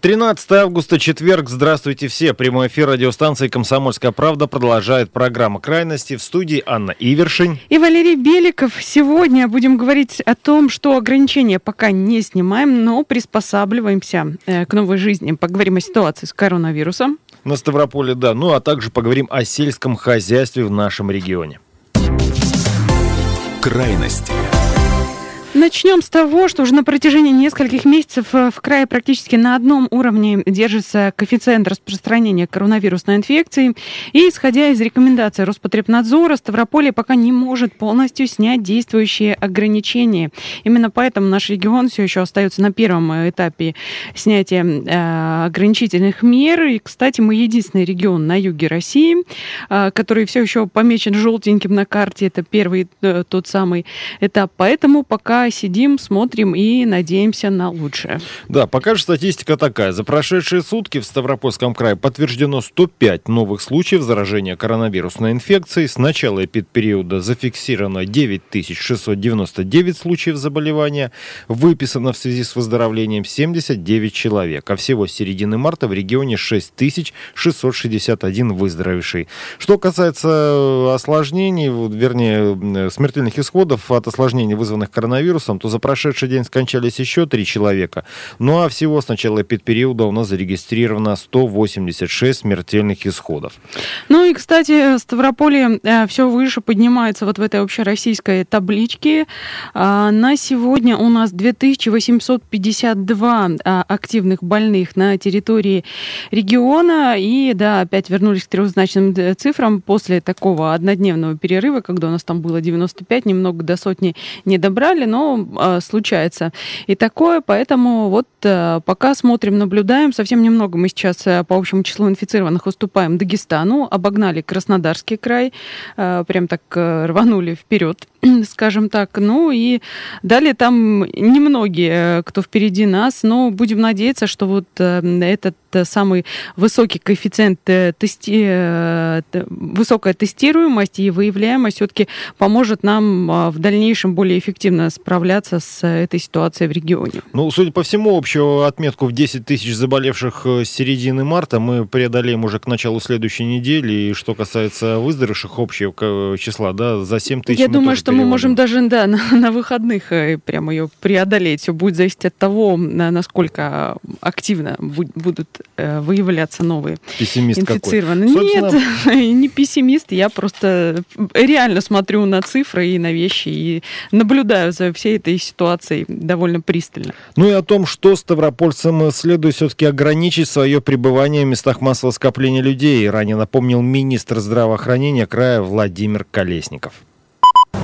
13 августа, четверг. Здравствуйте все. Прямой эфир радиостанции «Комсомольская правда» продолжает программа «Крайности». В студии Анна Ивершин. И Валерий Беликов. Сегодня будем говорить о том, что ограничения пока не снимаем, но приспосабливаемся э, к новой жизни. Поговорим о ситуации с коронавирусом. На Ставрополе, да. Ну, а также поговорим о сельском хозяйстве в нашем регионе. Крайности. Начнем с того, что уже на протяжении нескольких месяцев э, в крае практически на одном уровне держится коэффициент распространения коронавирусной инфекции. И исходя из рекомендаций Роспотребнадзора, Ставрополье пока не может полностью снять действующие ограничения. Именно поэтому наш регион все еще остается на первом этапе снятия э, ограничительных мер. И, кстати, мы единственный регион на юге России, э, который все еще помечен желтеньким на карте. Это первый э, тот самый этап. Поэтому пока сидим, смотрим и надеемся на лучшее. Да, пока же статистика такая. За прошедшие сутки в Ставропольском крае подтверждено 105 новых случаев заражения коронавирусной инфекцией. С начала эпидпериода зафиксировано 9699 случаев заболевания. Выписано в связи с выздоровлением 79 человек. А всего с середины марта в регионе 6661 выздоровевший. Что касается осложнений, вернее, смертельных исходов от осложнений, вызванных коронавирусом, коронавирусом, то за прошедший день скончались еще три человека. Ну а всего с начала эпидпериода у нас зарегистрировано 186 смертельных исходов. Ну и, кстати, Ставрополье э, все выше поднимается вот в этой общероссийской табличке. А, на сегодня у нас 2852 а, активных больных на территории региона. И, да, опять вернулись к трехзначным э, цифрам после такого однодневного перерыва, когда у нас там было 95, немного до сотни не добрали, но э, случается. И такое, поэтому вот э, пока смотрим, наблюдаем, совсем немного мы сейчас э, по общему числу инфицированных уступаем Дагестану, обогнали Краснодарский край, э, прям так рванули вперед скажем так. Ну и далее там немногие, кто впереди нас, но будем надеяться, что вот э, этот самый высокий коэффициент э, тести... Э, высокая тестируемость и выявляемость все-таки поможет нам а, в дальнейшем более эффективно справляться с этой ситуацией в регионе. Ну, судя по всему, общую отметку в 10 тысяч заболевших с середины марта мы преодолеем уже к началу следующей недели. И что касается выздоровевших общего числа, да, за 7 тысяч Я думаю, что мы можем даже да, на, на выходных э, прямо ее преодолеть. Все будет зависеть от того, насколько активно будут э, выявляться новые Пессимист инфицированные. Нет, не пессимист. Я просто реально смотрю на цифры и на вещи и наблюдаю за всей этой ситуацией довольно пристально. Ну и о том, что ставропольцам следует все-таки ограничить свое пребывание в местах массового скопления людей, ранее напомнил министр здравоохранения края Владимир Колесников.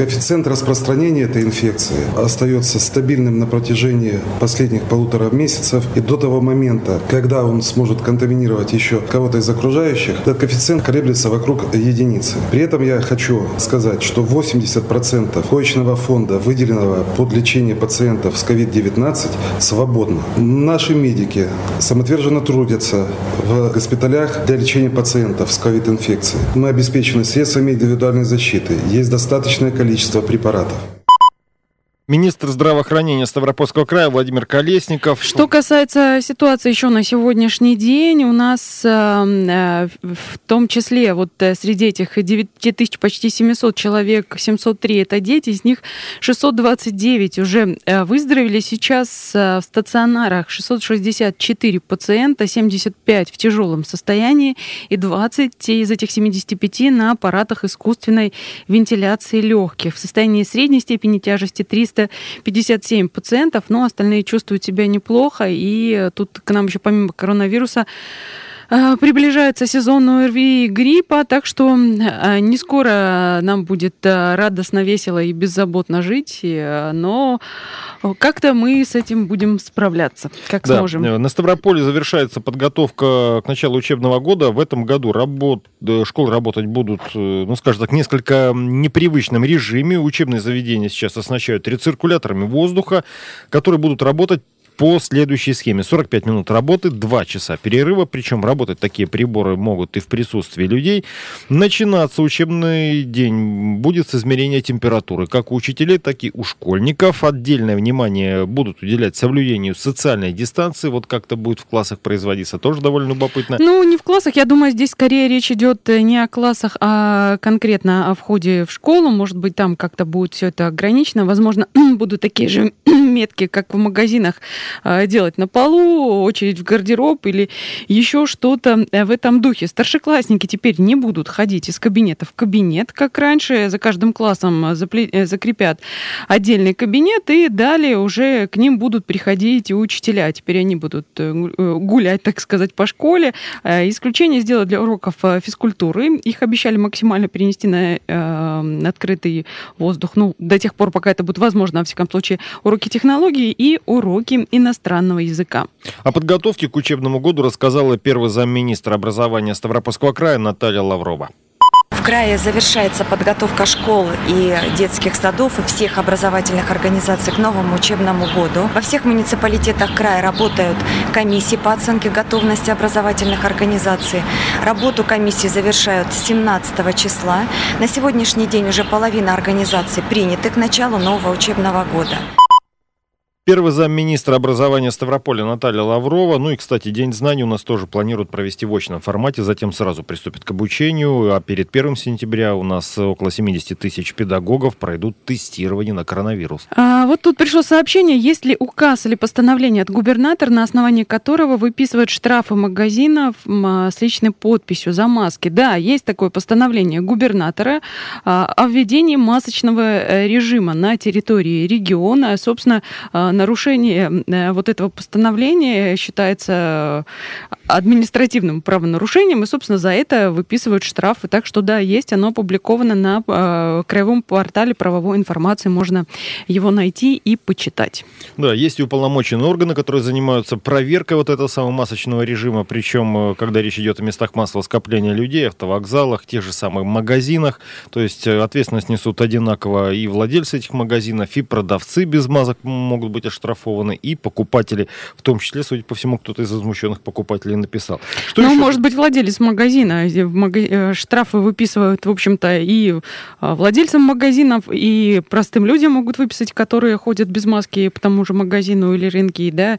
Коэффициент распространения этой инфекции остается стабильным на протяжении последних полутора месяцев. И до того момента, когда он сможет контаминировать еще кого-то из окружающих, этот коэффициент колеблется вокруг единицы. При этом я хочу сказать, что 80% коечного фонда, выделенного под лечение пациентов с COVID-19, свободно. Наши медики самоотверженно трудятся в госпиталях для лечения пациентов с COVID-инфекцией. Мы обеспечены средствами индивидуальной защиты. Есть достаточное количество препаратов. Министр здравоохранения Ставропольского края Владимир Колесников. Что касается ситуации еще на сегодняшний день, у нас эм, э, в том числе вот э, среди этих 9 тысяч почти 700 человек, 703 это дети, из них 629 уже э, выздоровели. Сейчас в стационарах 664 пациента, 75 в тяжелом состоянии и 20 из этих 75 на аппаратах искусственной вентиляции легких. В состоянии средней степени тяжести 300 357 пациентов, но остальные чувствуют себя неплохо. И тут к нам еще помимо коронавируса Э, приближается сезон ОРВИ и гриппа, так что э, не скоро нам будет э, радостно, весело и беззаботно жить, но как-то мы с этим будем справляться, как да. сможем. На Ставрополе завершается подготовка к началу учебного года. В этом году работ... школы работать будут, ну, скажем так, несколько непривычном режиме. Учебные заведения сейчас оснащают рециркуляторами воздуха, которые будут работать по следующей схеме. 45 минут работы, 2 часа перерыва, причем работать такие приборы могут и в присутствии людей. Начинаться учебный день будет с измерения температуры, как у учителей, так и у школьников. Отдельное внимание будут уделять соблюдению социальной дистанции. Вот как это будет в классах производиться, тоже довольно любопытно. Ну, не в классах, я думаю, здесь скорее речь идет не о классах, а конкретно о входе в школу. Может быть, там как-то будет все это ограничено. Возможно, будут такие же метки, как в магазинах делать на полу, очередь в гардероб или еще что-то э, в этом духе. Старшеклассники теперь не будут ходить из кабинета в кабинет, как раньше, за каждым классом э, закрепят отдельный кабинет, и далее уже к ним будут приходить и учителя. Теперь они будут э, гулять, так сказать, по школе. Исключение сделать для уроков физкультуры. Их обещали максимально перенести на э, открытый воздух, ну, до тех пор, пока это будет возможно, во всяком случае, уроки технологии и уроки иностранного языка. О подготовке к учебному году рассказала первый замминистра образования Ставропольского края Наталья Лаврова. В крае завершается подготовка школ и детских садов и всех образовательных организаций к новому учебному году. Во всех муниципалитетах края работают комиссии по оценке готовности образовательных организаций. Работу комиссии завершают 17 числа. На сегодняшний день уже половина организаций приняты к началу нового учебного года. Первый замминистра образования Ставрополя Наталья Лаврова. Ну и, кстати, День знаний у нас тоже планируют провести в очном формате, затем сразу приступят к обучению. А перед 1 сентября у нас около 70 тысяч педагогов пройдут тестирование на коронавирус. А, вот тут пришло сообщение, есть ли указ или постановление от губернатора, на основании которого выписывают штрафы магазинов а, с личной подписью за маски. Да, есть такое постановление губернатора а, о введении масочного э, режима на территории региона. Собственно, а, нарушение э, вот этого постановления считается административным правонарушением, и, собственно, за это выписывают штрафы. Так что, да, есть, оно опубликовано на э, краевом портале правовой информации, можно его найти и почитать. Да, есть и уполномоченные органы, которые занимаются проверкой вот этого самого масочного режима, причем, э, когда речь идет о местах массового скопления людей, автовокзалах, тех же самых магазинах, то есть э, ответственность несут одинаково и владельцы этих магазинов, и продавцы без масок могут быть оштрафованы, и покупатели, в том числе, судя по всему, кто-то из возмущенных покупателей написал. Что ну, еще? может быть, владелец магазина. Э, штрафы выписывают, в общем-то, и а, владельцам магазинов, и простым людям могут выписать, которые ходят без маски по тому же магазину или рынке, да,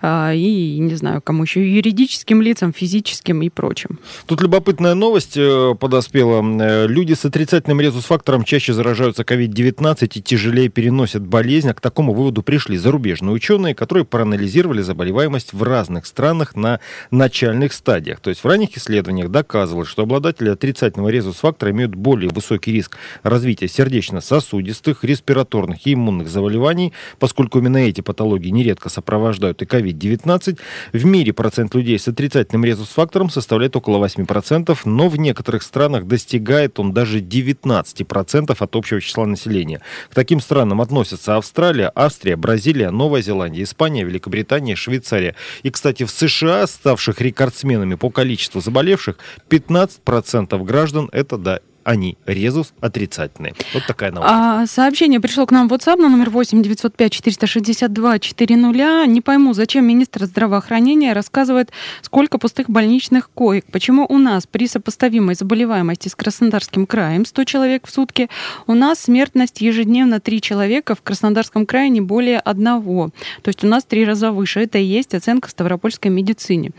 а, и, не знаю, кому еще, юридическим лицам, физическим и прочим. Тут любопытная новость э, подоспела. Э, люди с отрицательным резус-фактором чаще заражаются COVID-19 и тяжелее переносят болезнь. А к такому выводу пришли зарубежные ученые, которые проанализировали заболеваемость в разных странах на начальных стадиях. То есть в ранних исследованиях доказывалось, что обладатели отрицательного резус-фактора имеют более высокий риск развития сердечно-сосудистых, респираторных и иммунных заболеваний, поскольку именно эти патологии нередко сопровождают и COVID-19. В мире процент людей с отрицательным резус-фактором составляет около 8%, но в некоторых странах достигает он даже 19% от общего числа населения. К таким странам относятся Австралия, Австрия, Бразилия, Новая Зеландия, Испания, Великобритания, Швейцария. И, кстати, в США, ставших рекордсменами по количеству заболевших, 15% граждан это, да, они резус отрицательные. Вот такая новость. А, сообщение пришло к нам в WhatsApp на номер 8 905 462 400. Не пойму, зачем министр здравоохранения рассказывает, сколько пустых больничных коек. Почему у нас при сопоставимой заболеваемости с Краснодарским краем 100 человек в сутки, у нас смертность ежедневно 3 человека, в Краснодарском крае не более одного. То есть у нас три раза выше. Это и есть оценка в ставропольской медицине.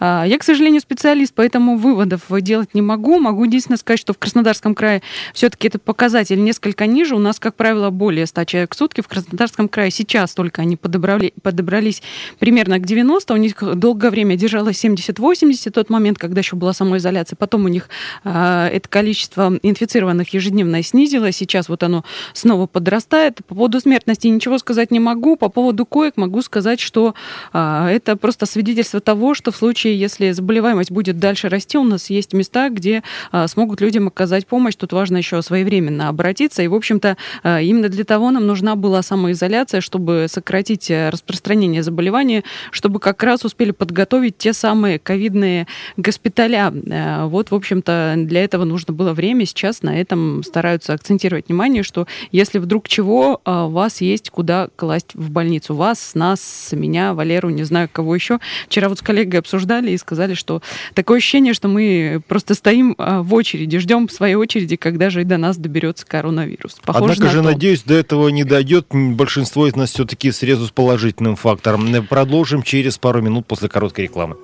А, я, к сожалению, специалист, поэтому выводов делать не могу. Могу единственное сказать, что в Краснодарском Краснодарском крае все-таки этот показатель несколько ниже. У нас, как правило, более 100 человек в сутки. В Краснодарском крае сейчас только они подобрали, подобрались примерно к 90. У них долгое время держалось 70-80, тот момент, когда еще была самоизоляция. Потом у них э, это количество инфицированных ежедневно снизилось. Сейчас вот оно снова подрастает. По поводу смертности ничего сказать не могу. По поводу коек могу сказать, что э, это просто свидетельство того, что в случае, если заболеваемость будет дальше расти, у нас есть места, где э, смогут людям оказать помощь. Тут важно еще своевременно обратиться. И, в общем-то, э, именно для того нам нужна была самоизоляция, чтобы сократить распространение заболевания, чтобы как раз успели подготовить те самые ковидные госпиталя. Э, вот, в общем-то, для этого нужно было время. Сейчас на этом стараются акцентировать внимание, что если вдруг чего, э, вас есть куда класть в больницу. Вас, нас, меня, Валеру, не знаю, кого еще. Вчера вот с коллегой обсуждали и сказали, что такое ощущение, что мы просто стоим э, в очереди, ждем своей очереди, когда же и до нас доберется коронавирус. Похоже Однако же, то. надеюсь, до этого не дойдет. Большинство из нас все-таки срезу с положительным фактором. Продолжим через пару минут после короткой рекламы.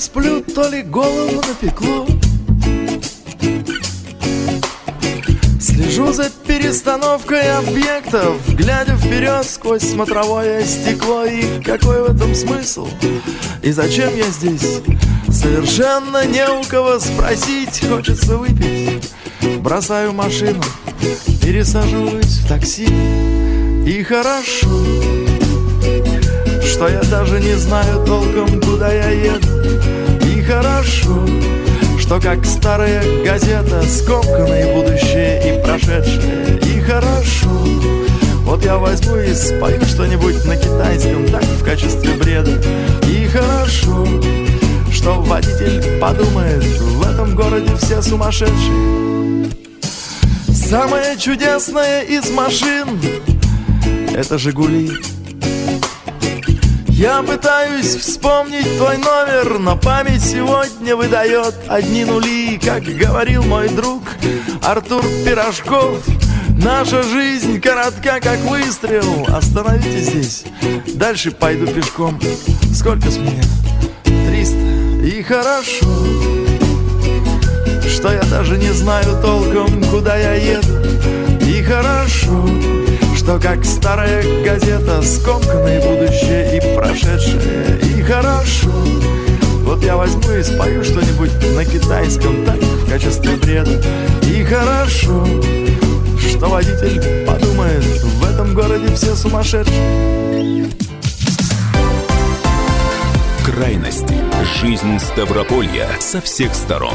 сплю, то ли голову напекло Слежу за перестановкой объектов Глядя вперед сквозь смотровое стекло. И какой в этом смысл? И зачем я здесь? Совершенно не у кого спросить. Хочется выпить. Бросаю машину Пересаживаюсь в такси. И хорошо Что я даже не знаю толком, куда я еду. Хорошо Что как старая газета Скомканное будущее и прошедшее сумасшедшие Самое чудесное из машин Это Жигули я пытаюсь вспомнить твой номер, но память сегодня выдает одни нули, как говорил мой друг Артур Пирожков. Наша жизнь коротка, как выстрел. Остановитесь здесь, дальше пойду пешком. Сколько с меня? Триста. И хорошо, что я даже не знаю толком, куда я еду. И хорошо, что как старая газета Скомканное будущее и прошедшее И хорошо Вот я возьму и спою что-нибудь на китайском Так в качестве бреда И хорошо Что водитель подумает В этом городе все сумасшедшие Крайности. Жизнь Ставрополья со всех сторон.